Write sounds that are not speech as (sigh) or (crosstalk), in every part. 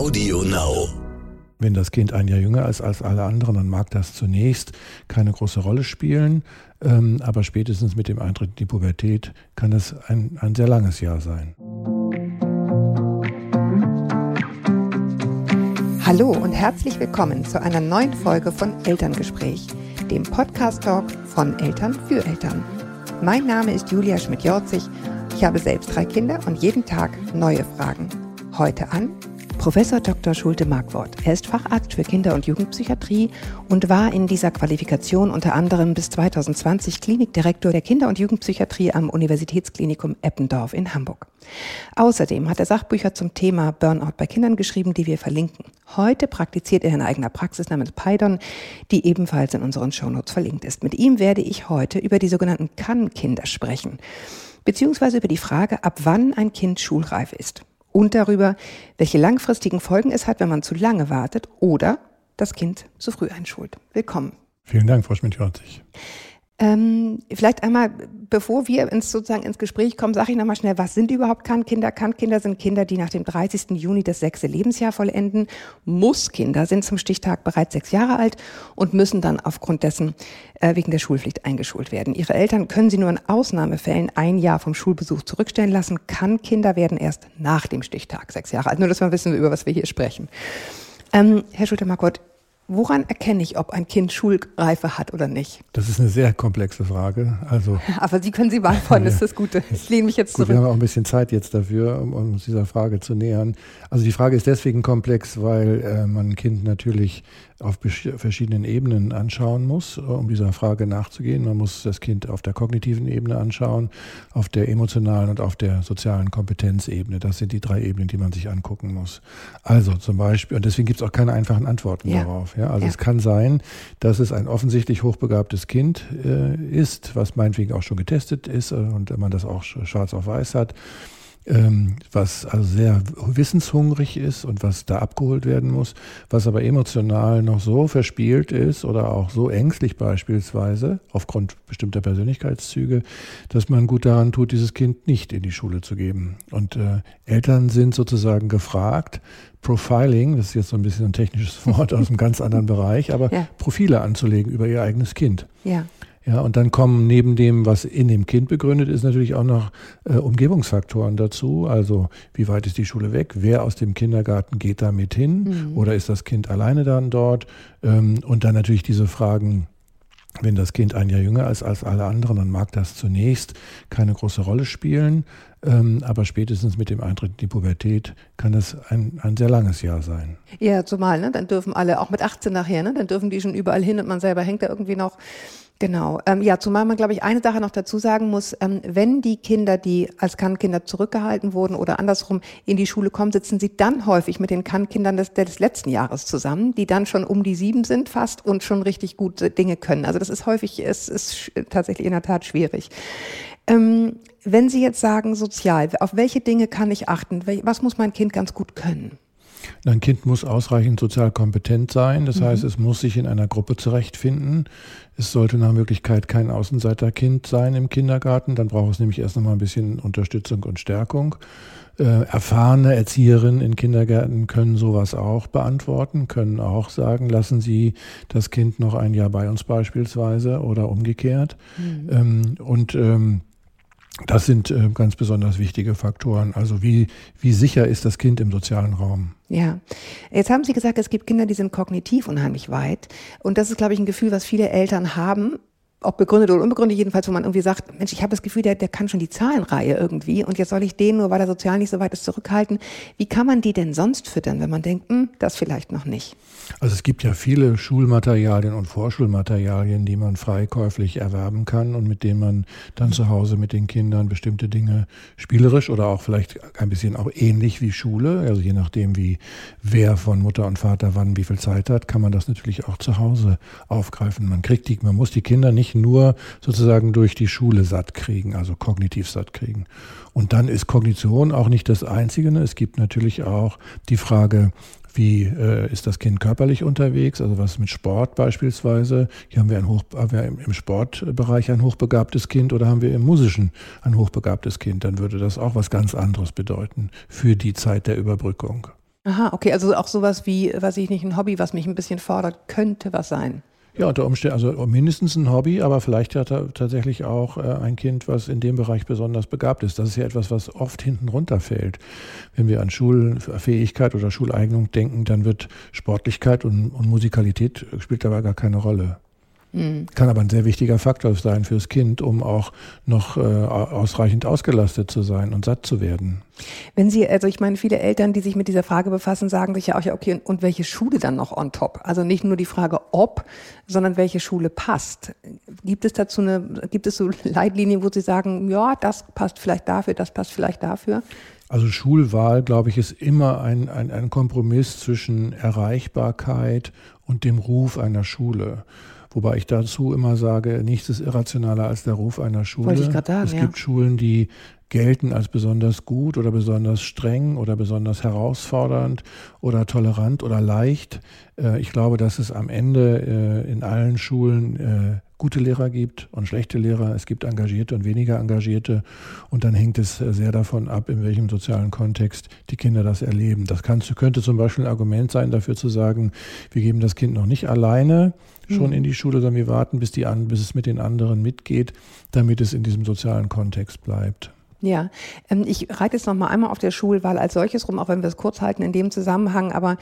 Audio Now. Wenn das Kind ein Jahr jünger ist als alle anderen, dann mag das zunächst keine große Rolle spielen, ähm, aber spätestens mit dem Eintritt in die Pubertät kann es ein, ein sehr langes Jahr sein. Hallo und herzlich willkommen zu einer neuen Folge von Elterngespräch, dem Podcast-Talk von Eltern für Eltern. Mein Name ist Julia Schmidt-Jorzig. Ich habe selbst drei Kinder und jeden Tag neue Fragen. Heute an Professor Dr. Schulte Markwort. Er ist Facharzt für Kinder- und Jugendpsychiatrie und war in dieser Qualifikation unter anderem bis 2020 Klinikdirektor der Kinder- und Jugendpsychiatrie am Universitätsklinikum Eppendorf in Hamburg. Außerdem hat er Sachbücher zum Thema Burnout bei Kindern geschrieben, die wir verlinken. Heute praktiziert er in eigener Praxis namens Paidon, die ebenfalls in unseren Shownotes verlinkt ist. Mit ihm werde ich heute über die sogenannten Kann-Kinder sprechen, beziehungsweise über die Frage, ab wann ein Kind schulreif ist und darüber, welche langfristigen Folgen es hat, wenn man zu lange wartet oder das Kind zu früh einschult. Willkommen. Vielen Dank, Frau Schmidt-Jorzig. Ähm, vielleicht einmal, bevor wir ins, sozusagen ins Gespräch kommen, sage ich nochmal schnell, was sind überhaupt Kannkinder? Kannkinder sind Kinder, die nach dem 30. Juni das sechste Lebensjahr vollenden. Musskinder sind zum Stichtag bereits sechs Jahre alt und müssen dann aufgrund dessen äh, wegen der Schulpflicht eingeschult werden. Ihre Eltern können sie nur in Ausnahmefällen ein Jahr vom Schulbesuch zurückstellen lassen. Kannkinder werden erst nach dem Stichtag sechs Jahre alt. Nur, dass wir wissen, über was wir hier sprechen. Ähm, Herr Schulte-Marquardt, Woran erkenne ich, ob ein Kind Schulreife hat oder nicht? Das ist eine sehr komplexe Frage. Also, (laughs) Aber Sie können sie beantworten, das ist das Gute. Ich lehne mich jetzt gut, zurück. wir haben auch ein bisschen Zeit jetzt dafür, um, uns dieser Frage zu nähern. Also die Frage ist deswegen komplex, weil äh, man ein Kind natürlich auf verschiedenen Ebenen anschauen muss, um dieser Frage nachzugehen. Man muss das Kind auf der kognitiven Ebene anschauen, auf der emotionalen und auf der sozialen Kompetenzebene. Das sind die drei Ebenen, die man sich angucken muss. Also zum Beispiel, und deswegen gibt es auch keine einfachen Antworten Ja. darauf. Ja, also Ja. es kann sein, dass es ein offensichtlich hochbegabtes Kind äh, ist, was meinetwegen auch schon getestet ist äh, und man das auch sch- schwarz auf weiß hat ähm, was also sehr wissenshungrig ist und was da abgeholt werden muss, was aber emotional noch so verspielt ist oder auch so ängstlich beispielsweise aufgrund bestimmter Persönlichkeitszüge, dass man gut daran tut, dieses Kind nicht in die Schule zu geben. Und äh, Eltern sind sozusagen gefragt, Profiling, das ist jetzt so ein bisschen ein technisches (laughs) Wort aus einem ganz anderen Bereich, aber Ja. Profile anzulegen über ihr eigenes Kind. Ja, Ja, und dann kommen neben dem, was in dem Kind begründet ist, natürlich auch noch äh, Umgebungsfaktoren dazu. Also wie weit ist die Schule weg? Wer aus dem Kindergarten geht da mit hin? Oder ist das Kind alleine dann dort? Ähm, und dann natürlich diese Fragen, wenn das Kind ein Jahr jünger ist als alle anderen, dann mag das zunächst keine große Rolle spielen. Ähm, aber spätestens mit dem Eintritt in die Pubertät kann es ein, ein sehr langes Jahr sein. ja zumal, ne? dann dürfen alle, auch mit 18 nachher, ne? dann dürfen die schon überall hin und man selber hängt da irgendwie noch. Genau. Ähm, ja, zumal man, glaube ich, eine Sache noch dazu sagen muss, ähm, wenn die Kinder, die als Kannkinder zurückgehalten wurden oder andersrum in die Schule kommen, sitzen sie dann häufig mit den Kannkindern des, des letzten Jahres zusammen, die dann schon um die sieben sind fast und schon richtig gute Dinge können. Also das ist häufig, es ist sch- tatsächlich in der Tat schwierig. Ähm, wenn Sie jetzt sagen, sozial, auf welche Dinge kann ich achten? Was muss mein Kind ganz gut können? Ein Kind muss ausreichend sozial kompetent sein. Das heißt, es muss sich in einer Gruppe zurechtfinden. Es sollte nach Möglichkeit kein Außenseiterkind sein im Kindergarten. Dann braucht es nämlich erst noch mal ein bisschen Unterstützung und Stärkung. Äh, erfahrene Erzieherinnen in Kindergärten können sowas auch beantworten, können auch sagen, lassen Sie das Kind noch ein Jahr bei uns beispielsweise oder umgekehrt. Ähm, und ähm, das sind äh, ganz besonders wichtige Faktoren. Also wie, wie sicher ist das Kind im sozialen Raum? Ja, jetzt haben Sie gesagt, es gibt Kinder, die sind kognitiv unheimlich weit. Und das ist, glaube ich, ein Gefühl, was viele Eltern haben, ob begründet oder unbegründet, jedenfalls, wo man irgendwie sagt, Mensch, ich habe das Gefühl, der, der kann schon die Zahlenreihe irgendwie und jetzt soll ich den, nur weil er sozial nicht so weit ist, zurückhalten. Wie kann man die denn sonst füttern, wenn man denkt, hm, das vielleicht noch nicht? Also es gibt ja viele Schulmaterialien und Vorschulmaterialien, die man freikäuflich erwerben kann und mit denen man dann zu Hause mit den Kindern bestimmte Dinge spielerisch oder auch vielleicht ein bisschen auch ähnlich wie Schule, also je nachdem wie wer von Mutter und Vater wann wie viel Zeit hat, kann man das natürlich auch zu Hause aufgreifen. Man kriegt die, man muss die Kinder nicht nur sozusagen durch die Schule satt kriegen, also kognitiv satt kriegen. Und dann ist Kognition auch nicht das Einzige. ne? Es gibt natürlich auch die Frage, wie äh, ist das Kind körperlich unterwegs, also was mit Sport beispielsweise. Hier haben wir, ein Hoch, haben wir im, im Sportbereich ein hochbegabtes Kind oder haben wir im musischen ein hochbegabtes Kind. Dann würde das auch was ganz anderes bedeuten für die Zeit der Überbrückung. Aha, okay, also auch sowas wie, weiß ich nicht, ein Hobby, was mich ein bisschen fordert, könnte was sein. Ja, unter Umständen, also mindestens ein Hobby, aber vielleicht hat er tatsächlich auch äh, ein Kind, was in dem Bereich besonders begabt ist. Das ist ja etwas, was oft hinten runterfällt. Wenn wir an Schulfähigkeit oder Schuleignung denken, dann wird Sportlichkeit und, und Musikalität spielt dabei gar keine Rolle. Mhm. Kann aber ein sehr wichtiger Faktor sein fürs Kind, um auch noch äh, ausreichend ausgelastet zu sein und satt zu werden. Wenn Sie, also ich meine, viele Eltern, die sich mit dieser Frage befassen, sagen sich ja auch, ja, okay, und welche Schule dann noch on top? Also nicht nur die Frage, ob, sondern welche Schule passt. Gibt es dazu eine, gibt es so Leitlinien, wo Sie sagen, ja, das passt vielleicht dafür, das passt vielleicht dafür? Also Schulwahl, glaube ich, ist immer ein, ein, ein Kompromiss zwischen Erreichbarkeit und dem Ruf einer Schule. Wobei ich dazu immer sage, nichts ist irrationaler als der Ruf einer Schule. Wollte ich sagen, es ja. gibt Schulen, die gelten als besonders gut oder besonders streng oder besonders herausfordernd oder tolerant oder leicht. Äh, ich glaube, dass es am Ende äh, in allen Schulen äh, gute Lehrer gibt und schlechte Lehrer. Es gibt engagierte und weniger engagierte. Und dann hängt es sehr davon ab, in welchem sozialen Kontext die Kinder das erleben. Das kann, könnte zum Beispiel ein Argument sein, dafür zu sagen, wir geben das Kind noch nicht alleine schon mhm. in die Schule, sondern wir warten, bis, die an, bis es mit den anderen mitgeht, damit es in diesem sozialen Kontext bleibt. Ja, ähm, ich reite jetzt noch mal einmal auf der Schulwahl als solches rum, auch wenn wir es kurz halten in dem Zusammenhang. Aber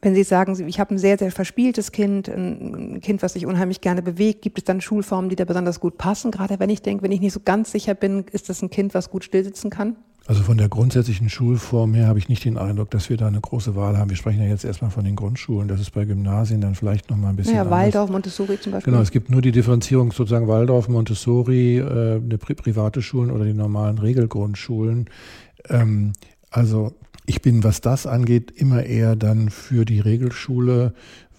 wenn Sie sagen, ich habe ein sehr, sehr verspieltes Kind, ein Kind, was sich unheimlich gerne bewegt, gibt es dann Schulformen, die da besonders gut passen? Gerade wenn ich denke, wenn ich nicht so ganz sicher bin, ist das ein Kind, was gut stillsitzen kann? Also von der grundsätzlichen Schulform her habe ich nicht den Eindruck, dass wir da eine große Wahl haben. Wir sprechen ja jetzt erstmal von den Grundschulen. Das ist bei Gymnasien dann vielleicht noch mal ein bisschen. Ja, naja, Waldorf, Montessori zum Beispiel. Genau, es gibt nur die Differenzierung sozusagen Waldorf, Montessori, äh, eine pri private Schulen oder die normalen Regelgrundschulen. Ähm, also ich bin, was das angeht, immer eher dann für die Regelschule,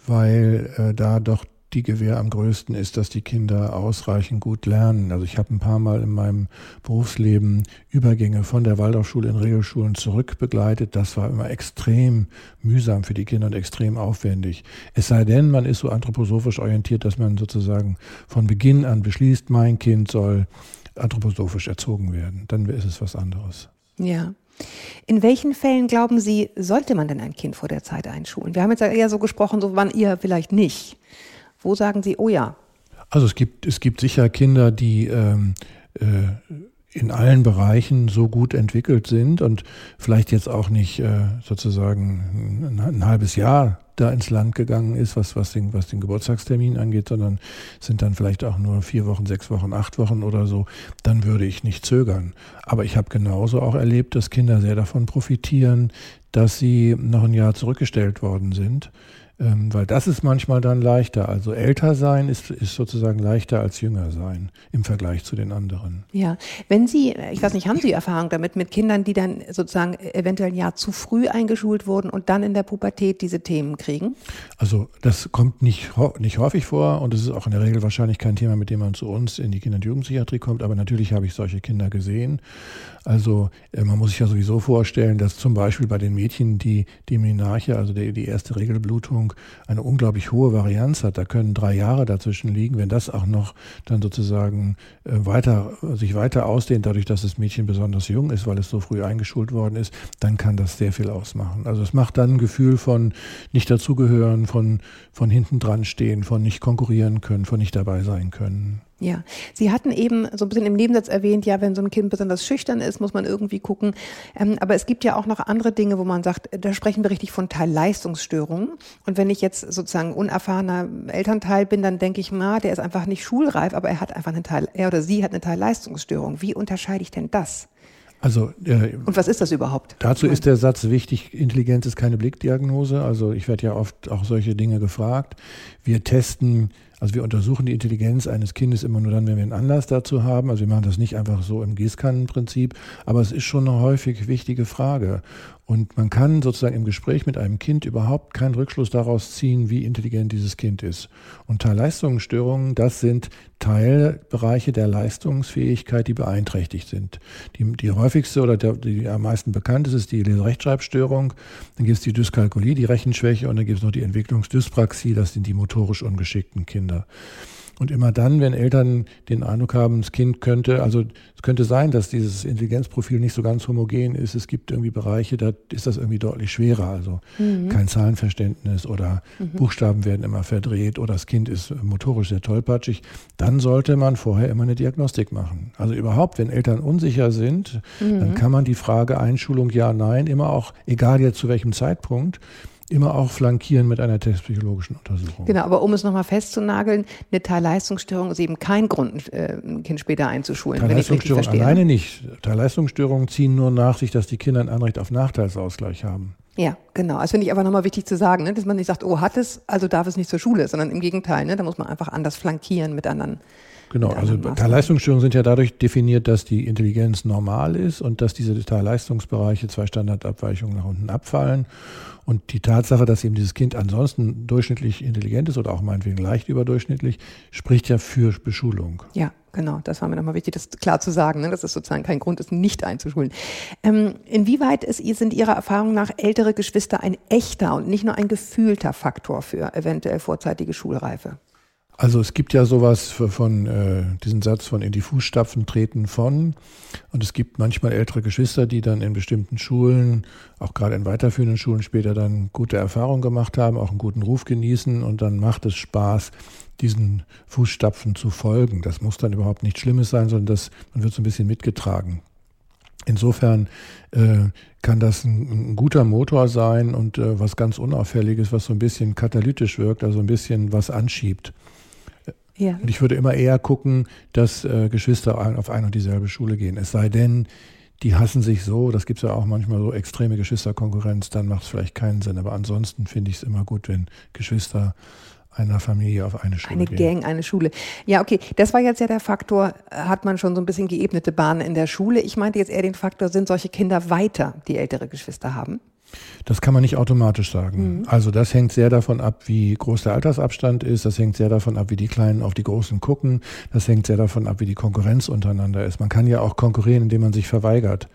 weil äh, da doch die Gewähr am größten ist, dass die Kinder ausreichend gut lernen. Also ich habe ein paar Mal in meinem Berufsleben Übergänge von der Waldorfschule in Regelschulen zurück begleitet. Das war immer extrem mühsam für die Kinder und extrem aufwendig. Es sei denn, man ist so anthroposophisch orientiert, dass man sozusagen von Beginn an beschließt, mein Kind soll anthroposophisch erzogen werden. Dann ist es was anderes. Ja. In welchen Fällen glauben Sie, sollte man denn ein Kind vor der Zeit einschulen? Wir haben jetzt ja eher so gesprochen, so wann ihr vielleicht nicht. Wo sagen Sie, oh ja? Also es gibt, es gibt sicher Kinder, die ähm, äh, in allen Bereichen so gut entwickelt sind und vielleicht jetzt auch nicht äh, sozusagen ein, ein, halbes Jahr da ins Land gegangen ist, was, was, den, was den Geburtstagstermin angeht, sondern sind dann vielleicht auch nur vier Wochen, sechs Wochen, acht Wochen oder so, dann würde ich nicht zögern. Aber ich habe genauso auch erlebt, dass Kinder sehr davon profitieren, dass sie noch ein Jahr zurückgestellt worden sind ähm, weil das ist manchmal dann leichter. Also älter sein ist, ist sozusagen leichter als jünger sein im Vergleich zu den anderen. Ja, wenn Sie, ich weiß nicht, haben Sie Erfahrung damit mit Kindern, die dann sozusagen eventuell ein Jahr zu früh eingeschult wurden und dann in der Pubertät diese Themen kriegen? Also das kommt nicht, nicht häufig vor und es ist auch in der Regel wahrscheinlich kein Thema, mit dem man zu uns in die Kinder- und Jugendpsychiatrie kommt, aber natürlich habe ich solche Kinder gesehen. Also äh, man muss sich ja sowieso vorstellen, dass zum Beispiel bei den Mädchen die, die Menarche, also die, die erste Regelblutung, eine unglaublich hohe Varianz hat. Da können drei Jahre dazwischen liegen. Wenn das auch noch dann sozusagen äh, weiter, sich weiter ausdehnt, dadurch, dass das Mädchen besonders jung ist, weil es so früh eingeschult worden ist, dann kann das sehr viel ausmachen. Also es macht dann ein Gefühl von nicht dazugehören, von, von hinten dran stehen, von nicht konkurrieren können, von nicht dabei sein können. Ja, Sie hatten eben so ein bisschen im Nebensatz erwähnt, ja, wenn so ein Kind besonders schüchtern ist, muss man irgendwie gucken. Ähm, aber es gibt ja auch noch andere Dinge, wo man sagt, da sprechen wir richtig von Teilleistungsstörungen. Und wenn ich jetzt sozusagen unerfahrener Elternteil bin, dann denke ich, na, der ist einfach nicht schulreif, aber er hat einfach eine Teil, er oder sie hat eine Teilleistungsstörung. Wie unterscheide ich denn das? Also, äh, und was ist das überhaupt? Dazu ist der Satz wichtig, Intelligenz ist keine Blickdiagnose. Also ich werde ja oft auch solche Dinge gefragt. Wir testen also wir untersuchen die Intelligenz eines Kindes immer nur dann, wenn wir einen Anlass dazu haben. Also wir machen das nicht einfach so im Gießkannenprinzip, aber es ist schon eine häufig wichtige Frage. Und man kann sozusagen im Gespräch mit einem Kind überhaupt keinen Rückschluss daraus ziehen, wie intelligent dieses Kind ist. Und Teilleistungsstörungen, das sind Teilbereiche der Leistungsfähigkeit, die beeinträchtigt sind. Die, die häufigste oder der, die am meisten bekannt ist, ist die Leserechtschreibstörung. Dann gibt es die Dyskalkulie, die Rechenschwäche und dann gibt es noch die Entwicklungsdyspraxie, das sind die motorisch ungeschickten Kinder. Und immer dann, wenn Eltern den Eindruck haben, das Kind könnte, also es könnte sein, dass dieses Intelligenzprofil nicht so ganz homogen ist. Es gibt irgendwie Bereiche, da ist das irgendwie deutlich schwerer. Also mhm. kein Zahlenverständnis oder mhm. Buchstaben werden immer verdreht oder das Kind ist motorisch sehr tollpatschig. Dann sollte man vorher immer eine Diagnostik machen. Also überhaupt, wenn Eltern unsicher sind, mhm. dann kann man die Frage Einschulung ja, nein, immer auch, egal jetzt zu welchem Zeitpunkt, immer auch flankieren mit einer testpsychologischen Untersuchung. Genau, aber um es nochmal festzunageln, eine Teilleistungsstörung ist eben kein Grund, äh, ein Kind später einzuschulen. Teilleistungsstörungen alleine nicht. Teilleistungsstörungen ziehen nur nach sich, dass die Kinder ein Anrecht auf Nachteilsausgleich haben. Ja, genau. Das finde ich aber nochmal wichtig zu sagen, ne? dass man nicht sagt, oh, hat es, also darf es nicht zur Schule, sondern im Gegenteil, ne? da muss man einfach anders flankieren mit anderen Genau, also Teilleistungsstörungen sind ja dadurch definiert, dass die Intelligenz normal ist und dass diese Teilleistungsbereiche zwei Standardabweichungen nach unten abfallen. Und die Tatsache, dass eben dieses Kind ansonsten durchschnittlich intelligent ist oder auch meinetwegen leicht überdurchschnittlich, spricht ja für Beschulung. Ja, genau. Das war mir nochmal wichtig, das klar zu sagen, ne, dass es sozusagen kein Grund ist, nicht einzuschulen. Ähm, inwieweit ist, sind Ihrer Erfahrung nach ältere Geschwister ein echter und nicht nur ein gefühlter Faktor für eventuell vorzeitige Schulreife? Also es gibt ja sowas von äh, diesen Satz von in die Fußstapfen treten von. Und es gibt manchmal ältere Geschwister, die dann in bestimmten Schulen, auch gerade in weiterführenden Schulen später dann gute Erfahrungen gemacht haben, auch einen guten Ruf genießen und dann macht es Spaß, diesen Fußstapfen zu folgen. Das muss dann überhaupt nichts Schlimmes sein, sondern das, man wird so ein bisschen mitgetragen. Insofern äh, kann das ein, ein, guter Motor sein und äh, was ganz Unauffälliges, was so ein bisschen katalytisch wirkt, also ein bisschen was anschiebt. Ja. Und ich würde immer eher gucken, dass äh, Geschwister auf eine und dieselbe Schule gehen. Es sei denn, die hassen sich so, das gibt es ja auch manchmal so extreme Geschwisterkonkurrenz, dann macht es vielleicht keinen Sinn. Aber ansonsten finde ich es immer gut, wenn Geschwister einer Familie auf eine Schule Eine gehen. Gang, eine Schule. Ja, okay. Das war jetzt ja der Faktor, hat man schon so ein bisschen geebnete Bahnen in der Schule. Ich meinte jetzt eher den Faktor, sind solche Kinder weiter, die ältere Geschwister haben? Das kann man nicht automatisch sagen. Mhm. Also das hängt sehr davon ab, wie groß der Altersabstand ist. Das hängt sehr davon ab, wie die Kleinen auf die Großen gucken. Das hängt sehr davon ab, wie die Konkurrenz untereinander ist. Man kann ja auch konkurrieren, indem man sich verweigert.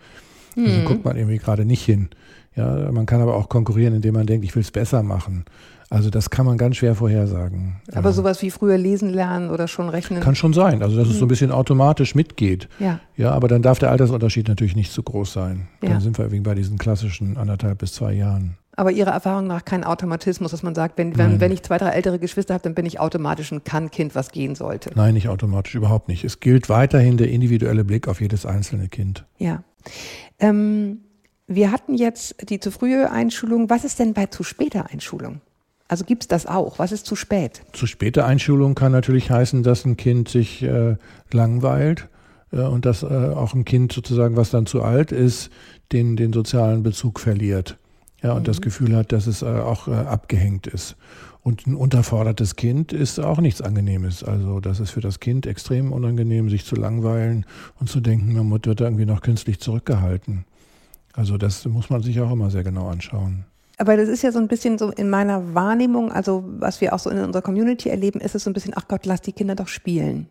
Also mhm. guckt man irgendwie gerade nicht hin. Ja, man kann aber auch konkurrieren, indem man denkt, ich will es besser machen. Also das kann man ganz schwer vorhersagen. Aber sowas wie früher lesen lernen oder schon rechnen? Kann schon sein, also dass es so ein mhm. bisschen automatisch mitgeht. Ja. Ja, aber dann darf der Altersunterschied natürlich nicht zu groß sein. Dann ja. sind wir irgendwie bei diesen klassischen anderthalb bis zwei Jahren. Aber Ihrer Erfahrung nach kein Automatismus, dass man sagt, wenn, wenn, wenn ich zwei, drei ältere Geschwister habe, dann bin ich automatisch ein Kann-Kind, was gehen sollte. Nein, nicht automatisch, überhaupt nicht. Es gilt weiterhin der individuelle Blick auf jedes einzelne Kind. Ja. Ähm, wir hatten jetzt die zu frühe Einschulung. Was ist denn bei zu später Einschulung? Also gibt es das auch? Was ist zu spät? Zu späte Einschulung kann natürlich heißen, dass ein Kind sich äh, langweilt äh, und dass äh, auch ein Kind sozusagen, was dann zu alt ist, den, den sozialen Bezug verliert. Ja, und mhm. das Gefühl hat, dass es äh, auch äh, abgehängt ist. Und ein unterfordertes Kind ist auch nichts Angenehmes. Also das ist für das Kind extrem unangenehm, sich zu langweilen und zu denken, man wird irgendwie noch künstlich zurückgehalten. Also das muss man sich auch immer sehr genau anschauen. Aber das ist ja so ein bisschen so in meiner Wahrnehmung, also was wir auch so in unserer Community erleben, ist es so ein bisschen, ach Gott, lass die Kinder doch spielen.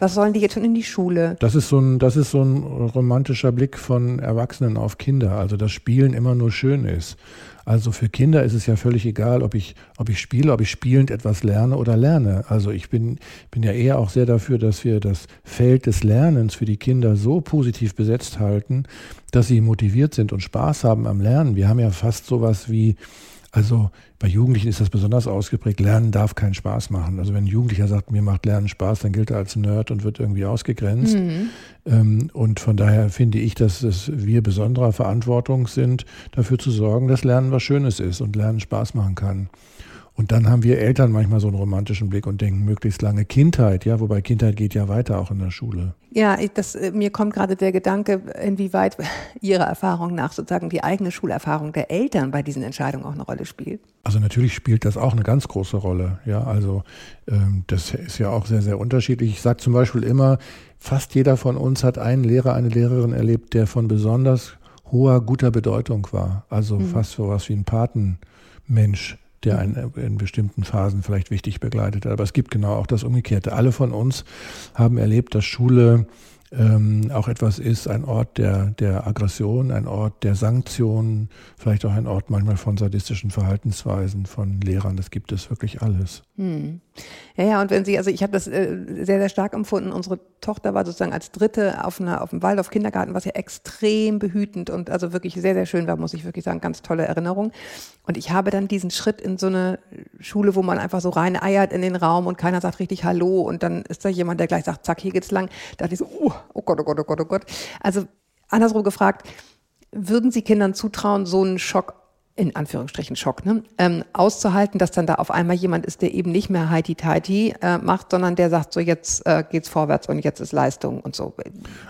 Was sollen die jetzt schon in die Schule? Das ist so ein, das ist so ein romantischer Blick von Erwachsenen auf Kinder. Also, dass Spielen immer nur schön ist. Also für Kinder ist es ja völlig egal, ob ich, ob ich spiele, ob ich spielend etwas lerne oder lerne. Also ich bin, bin ja eher auch sehr dafür, dass wir das Feld des Lernens für die Kinder so positiv besetzt halten, dass sie motiviert sind und Spaß haben am Lernen. Wir haben ja fast sowas wie also bei Jugendlichen ist das besonders ausgeprägt. Lernen darf keinen Spaß machen. Also wenn ein Jugendlicher sagt, mir macht Lernen Spaß, dann gilt er als Nerd und wird irgendwie ausgegrenzt. Mhm. Ähm, und von daher finde ich, dass es wir besonderer Verantwortung sind, dafür zu sorgen, dass Lernen was Schönes ist und Lernen Spaß machen kann. Und dann haben wir Eltern manchmal so einen romantischen Blick und denken möglichst lange Kindheit, ja, wobei Kindheit geht ja weiter auch in der Schule. Ja, das, äh, mir kommt gerade der Gedanke, inwieweit (laughs) Ihrer Erfahrung nach sozusagen die eigene Schulerfahrung der Eltern bei diesen Entscheidungen auch eine Rolle spielt. Also natürlich spielt das auch eine ganz große Rolle. Ja, also ähm, das ist ja auch sehr, sehr unterschiedlich. Ich sage zum Beispiel immer, fast jeder von uns hat einen Lehrer, eine Lehrerin erlebt, der von besonders hoher, guter Bedeutung war. Also mhm. fast so was wie ein Patenmensch der einen in bestimmten Phasen vielleicht wichtig begleitet. Aber es gibt genau auch das Umgekehrte. Alle von uns haben erlebt, dass Schule ähm, auch etwas ist, ein Ort der, der Aggression, ein Ort der Sanktionen, vielleicht auch ein Ort manchmal von sadistischen Verhaltensweisen von Lehrern. Das gibt es wirklich alles. Hm. Ja, ja, und wenn Sie, also ich habe das äh, sehr, sehr stark empfunden. Unsere Tochter war sozusagen als Dritte auf, einer, auf dem Waldorf Kindergarten, was ja extrem behütend und also wirklich sehr, sehr schön war, muss ich wirklich sagen. Ganz tolle Erinnerung. Und ich habe dann diesen Schritt in so eine Schule, wo man einfach so rein eiert in den Raum und keiner sagt richtig Hallo und dann ist da jemand, der gleich sagt, zack, hier geht's lang. Da dachte ich so, oh, oh Gott, oh Gott, oh Gott, oh Gott. Also andersrum gefragt, würden Sie Kindern zutrauen, so einen Schock in Anführungsstrichen Schock, ne? ähm, auszuhalten, dass dann da auf einmal jemand ist, der eben nicht mehr Heidi Tighty äh, macht, sondern der sagt so, jetzt äh, geht's vorwärts und jetzt ist Leistung und so.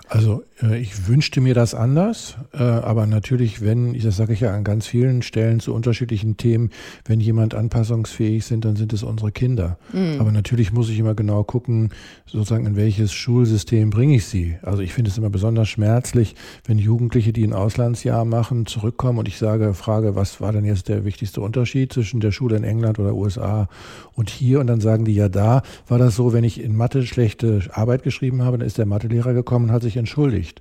Also äh, ich wünschte mir das anders, äh, aber natürlich, wenn, das sage ich ja an ganz vielen Stellen zu unterschiedlichen Themen, wenn jemand anpassungsfähig sind, dann sind es unsere Kinder. Mhm. Aber natürlich muss ich immer genau gucken, sozusagen in welches Schulsystem bringe ich sie. Also ich finde es immer besonders schmerzlich, wenn Jugendliche, die ein Auslandsjahr machen, zurückkommen und ich sage, frage, was war denn jetzt der wichtigste Unterschied zwischen der Schule in England oder USA und hier? Und dann sagen die, ja, da war das so, wenn ich in Mathe schlechte Arbeit geschrieben habe, dann ist der Mathelehrer gekommen und hat sich entschuldigt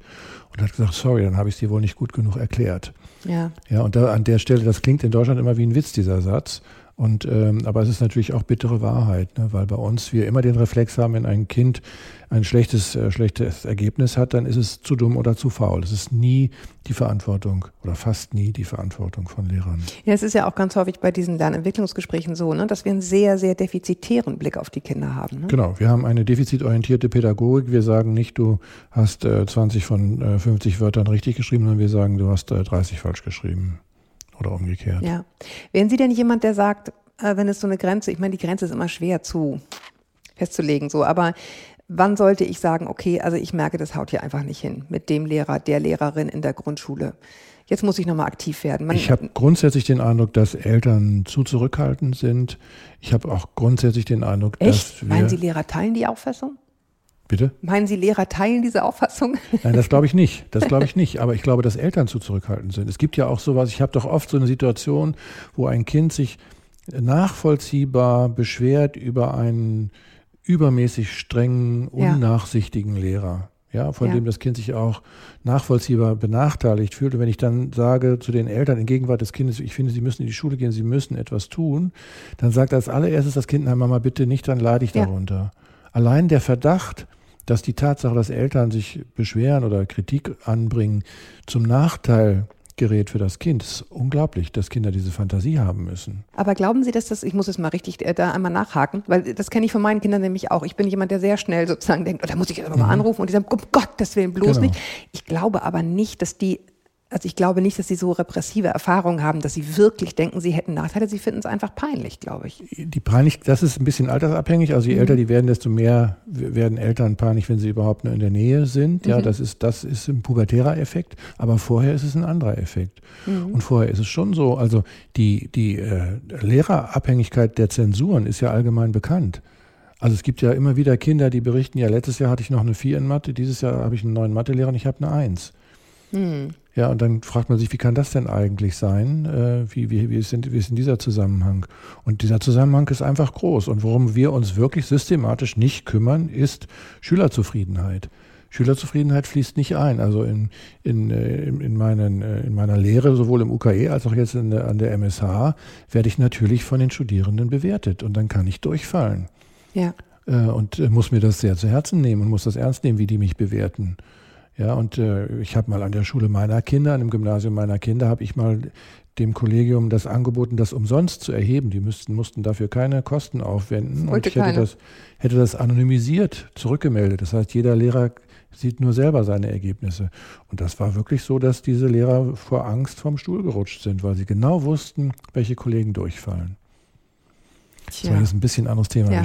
und hat gesagt, sorry, dann habe ich es dir wohl nicht gut genug erklärt. Ja. Ja, und da an der Stelle, das klingt in Deutschland immer wie ein Witz, dieser Satz. Und, ähm, aber es ist natürlich auch bittere Wahrheit, ne? weil bei uns wir immer den Reflex haben, wenn ein Kind ein schlechtes, äh, schlechtes Ergebnis hat, dann ist es zu dumm oder zu faul. Das ist nie die Verantwortung oder fast nie die Verantwortung von Lehrern. Ja, es ist ja auch ganz häufig bei diesen Lernentwicklungsgesprächen so, ne, dass wir einen sehr, sehr defizitären Blick auf die Kinder haben. Ne? Genau, wir haben eine defizitorientierte Pädagogik. Wir sagen nicht, du hast äh, 20 von äh, 50 Wörtern richtig geschrieben, sondern wir sagen, du hast äh, 30 falsch geschrieben oder umgekehrt. Ja. Wären Sie denn jemand, der sagt, äh, wenn es so eine Grenze, ich meine, die Grenze ist immer schwer zu festzulegen, so, aber wann sollte ich sagen, okay, also ich merke, das haut hier einfach nicht hin mit dem Lehrer, der Lehrerin in der Grundschule. Jetzt muss ich nochmal aktiv werden. Man ich habe grundsätzlich den Eindruck, dass Eltern zu zurückhaltend sind. Ich habe auch grundsätzlich den Eindruck, Echt? dass wir. Meinen Sie, Lehrer teilen die Auffassung? Bitte? Meinen Sie, Lehrer teilen diese Auffassung? Nein, das glaube ich nicht. Das glaube ich (laughs) nicht. Aber ich glaube, dass Eltern zu zurückhaltend sind. Es gibt ja auch sowas, ich habe doch oft so eine Situation, wo ein Kind sich nachvollziehbar beschwert über einen übermäßig strengen, unnachsichtigen ja. Lehrer. Ja, von ja. dem das Kind sich auch nachvollziehbar benachteiligt fühlt. Und wenn ich dann sage zu den Eltern in Gegenwart des Kindes, ich finde, sie müssen in die Schule gehen, sie müssen etwas tun, dann sagt als allererstes das Kind, nein, Mama, bitte nicht, dann leide ich ja. darunter. Allein der Verdacht, dass die Tatsache, dass Eltern sich beschweren oder Kritik anbringen, zum Nachteil gerät für das Kind. Es ist unglaublich, dass Kinder diese Fantasie haben müssen. Aber glauben Sie, dass das, ich muss es mal richtig äh, da einmal nachhaken, weil das kenne ich von meinen Kindern nämlich auch. Ich bin jemand, der sehr schnell sozusagen denkt, oh, da muss ich jetzt aber mal mhm. anrufen und die sagen, um Gottes Willen bloß genau. nicht. Ich glaube aber nicht, dass die also ich glaube nicht, dass sie so repressive Erfahrungen haben, dass sie wirklich denken, sie hätten Nachteile. Sie finden es einfach peinlich, glaube ich. Die peinlich, das ist ein bisschen altersabhängig. Also je mhm. älter die werden, desto mehr werden Eltern peinlich, wenn sie überhaupt nur in der Nähe sind. Ja, mhm. das ist, das ist ein pubertärer Effekt. Aber vorher ist es ein anderer Effekt. Mhm. Und vorher ist es schon so, also die, die äh, Lehrerabhängigkeit der Zensuren ist ja allgemein bekannt. Also es gibt ja immer wieder Kinder, die berichten, ja, letztes Jahr hatte ich noch eine 4 in Mathe, dieses Jahr habe ich einen neuen Mathelehrer und ich habe eine 1. Hm. Ja, und dann fragt man sich, wie kann das denn eigentlich sein? Äh, wie, wie, wie, ist denn, wie ist denn dieser Zusammenhang? Und dieser Zusammenhang ist einfach groß. Und worum wir uns wirklich systematisch nicht kümmern, ist Schülerzufriedenheit. Schülerzufriedenheit fließt nicht ein. Also in, in, äh, in, meinen, äh, in meiner Lehre, sowohl im UKE als auch jetzt der, an der MSH, werde ich natürlich von den Studierenden bewertet. Und dann kann ich durchfallen. Ja. Und muss mir das sehr zu Herzen nehmen und muss das ernst nehmen, wie die mich bewerten. Ja, und äh, ich habe mal an der Schule meiner Kinder, an dem Gymnasium meiner Kinder, habe ich mal dem Kollegium das angeboten, das umsonst zu erheben. Die müssten, mussten dafür keine Kosten aufwenden. und ich hätte das, hätte das anonymisiert zurückgemeldet. Das heißt, jeder Lehrer sieht nur selber seine Ergebnisse. Und das war wirklich so, dass diese Lehrer vor Angst vom Stuhl gerutscht sind, weil sie genau wussten, welche Kollegen durchfallen. Tja. Das ist ein bisschen anderes Thema. Ja,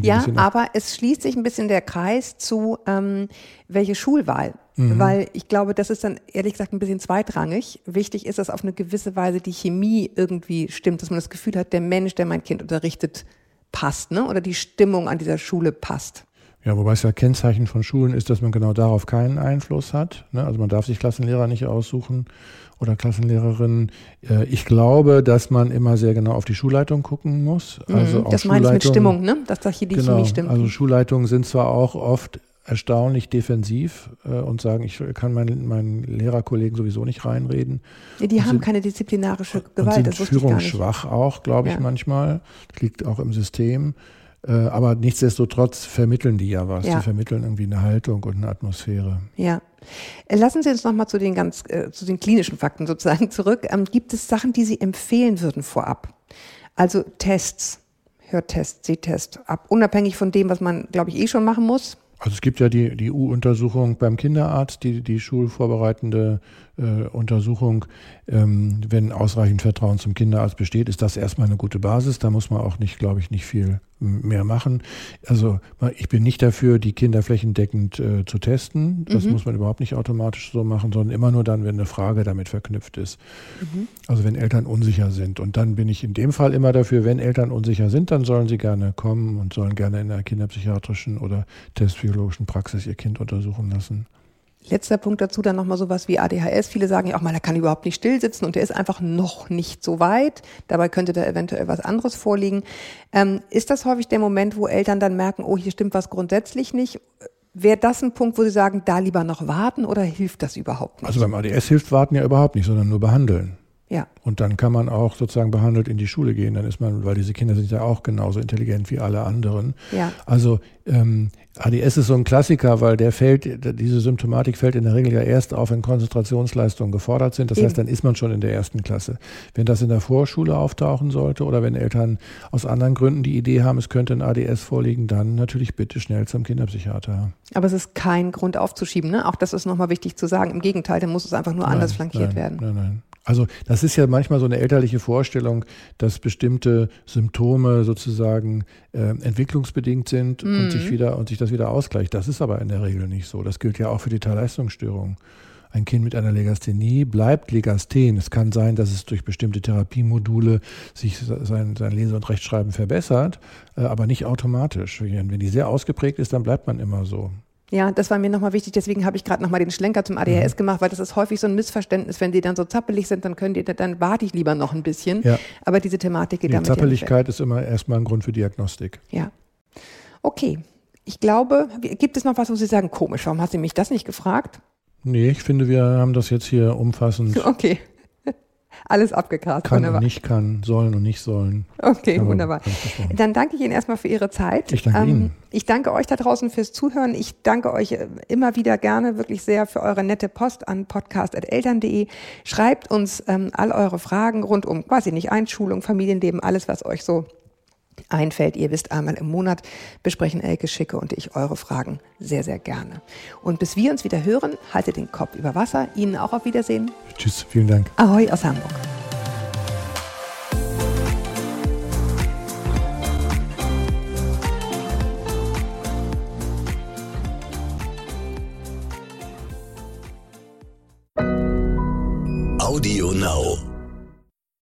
ja aber es schließt sich ein bisschen der Kreis zu, ähm, welche Schulwahl. Mhm. Weil ich glaube, das ist dann ehrlich gesagt ein bisschen zweitrangig. Wichtig ist, dass auf eine gewisse Weise die Chemie irgendwie stimmt, dass man das Gefühl hat, der Mensch, der mein Kind unterrichtet, passt, ne? Oder die Stimmung an dieser Schule passt. Ja, wobei es ja Kennzeichen von Schulen ist, dass man genau darauf keinen Einfluss hat. Ne? Also man darf sich Klassenlehrer nicht aussuchen oder Klassenlehrerinnen. Äh, ich glaube, dass man immer sehr genau auf die Schulleitung gucken muss. Mhm, also das meine ich mit Stimmung, ne? dass da hier die genau, Chemie stimmt. Also Schulleitungen sind zwar auch oft erstaunlich defensiv äh, und sagen, ich kann meinen, meinen Lehrerkollegen sowieso nicht reinreden. Ja, die und haben sind, keine disziplinarische Gewalt. Und sind das führungsschwach auch, glaube ich, ja. manchmal. Das liegt auch im System. Äh, aber nichtsdestotrotz vermitteln die ja was. Ja. Die vermitteln irgendwie eine Haltung und eine Atmosphäre. Ja. Äh, lassen Sie uns nochmal zu den ganz, äh, zu den klinischen Fakten sozusagen (laughs) zurück. Ähm, gibt es Sachen, die Sie empfehlen würden vorab? Also Tests, Hörtest, Sehtest, ab, unabhängig von dem, was man, glaube ich, eh schon machen muss. Also es gibt ja die, die U-Untersuchung beim Kinderarzt, die, die schulvorbereitende äh, Untersuchung. Ähm, wenn ausreichend Vertrauen zum Kinderarzt besteht, ist das erstmal eine gute Basis. Da muss man auch nicht, glaube ich, nicht viel mehr machen. Also ich bin nicht dafür, die Kinder flächendeckend äh, zu testen. Das mhm. muss man überhaupt nicht automatisch so machen, sondern immer nur dann, wenn eine Frage damit verknüpft ist. Mhm. Also wenn Eltern unsicher sind. Und dann bin ich in dem Fall immer dafür, wenn Eltern unsicher sind, dann sollen sie gerne kommen und sollen gerne in einer kinderpsychiatrischen oder testpsychologischen Praxis ihr Kind untersuchen lassen. Letzter Punkt dazu dann nochmal sowas wie ADHS. Viele sagen ja auch mal, er kann überhaupt nicht still sitzen und der ist einfach noch nicht so weit. Dabei könnte da eventuell was anderes vorliegen. Ähm, ist das häufig der Moment, wo Eltern dann merken, oh, hier stimmt was grundsätzlich nicht? Wäre das ein Punkt, wo Sie sagen, da lieber noch warten oder hilft das überhaupt nicht? Also beim ADS hilft warten ja überhaupt nicht, sondern nur behandeln. Ja. Und dann kann man auch sozusagen behandelt in die Schule gehen. Dann ist man, weil diese Kinder sind ja auch genauso intelligent wie alle anderen. Ja. Also ähm, ADS ist so ein Klassiker, weil der fällt, diese Symptomatik fällt in der Regel ja erst auf, wenn Konzentrationsleistungen gefordert sind. Das Eben. heißt, dann ist man schon in der ersten Klasse. Wenn das in der Vorschule auftauchen sollte oder wenn Eltern aus anderen Gründen die Idee haben, es könnte ein ADS vorliegen, dann natürlich bitte schnell zum Kinderpsychiater. Aber es ist kein Grund aufzuschieben, ne? Auch das ist nochmal wichtig zu sagen. Im Gegenteil, dann muss es einfach nur nein, anders flankiert nein, werden. Nein, nein. Also das ist ja manchmal so eine elterliche Vorstellung, dass bestimmte Symptome sozusagen äh, entwicklungsbedingt sind mhm. und sich wieder und sich das wieder ausgleicht. Das ist aber in der Regel nicht so. Das gilt ja auch für die Teilleistungsstörung. Ein Kind mit einer Legasthenie bleibt Legasthen. Es kann sein, dass es durch bestimmte Therapiemodule sich sein, sein Lese- und Rechtschreiben verbessert, äh, aber nicht automatisch. Wenn die sehr ausgeprägt ist, dann bleibt man immer so. Ja, das war mir nochmal wichtig, deswegen habe ich gerade nochmal den Schlenker zum ADHS mhm. gemacht, weil das ist häufig so ein Missverständnis, wenn die dann so zappelig sind, dann können die, dann warte ich lieber noch ein bisschen. Ja. Aber diese Thematik geht die damit. Zappeligkeit ist immer erstmal ein Grund für Diagnostik. Ja. Okay. Ich glaube, gibt es noch was, wo Sie sagen, komisch, warum hat sie mich das nicht gefragt? Nee, ich finde, wir haben das jetzt hier umfassend. (laughs) Okay. Alles abgegrast. Kann wunderbar. und nicht kann, sollen und nicht sollen. Okay, Aber wunderbar. Dann danke ich Ihnen erstmal für Ihre Zeit. Ich danke ähm, Ihnen. Ich danke euch da draußen fürs Zuhören. Ich danke euch äh, immer wieder gerne wirklich sehr für eure nette Post an podcast.eltern.de. Schreibt uns ähm, all eure Fragen rund um quasi nicht Einschulung, Familienleben, alles, was euch so einfällt. Ihr wisst, einmal im Monat besprechen Elke Schicke und ich eure Fragen sehr, sehr gerne. Und bis wir uns wieder hören, haltet den Kopf über Wasser. Ihnen auch auf Wiedersehen. Tschüss, vielen Dank. Ahoi aus Hamburg.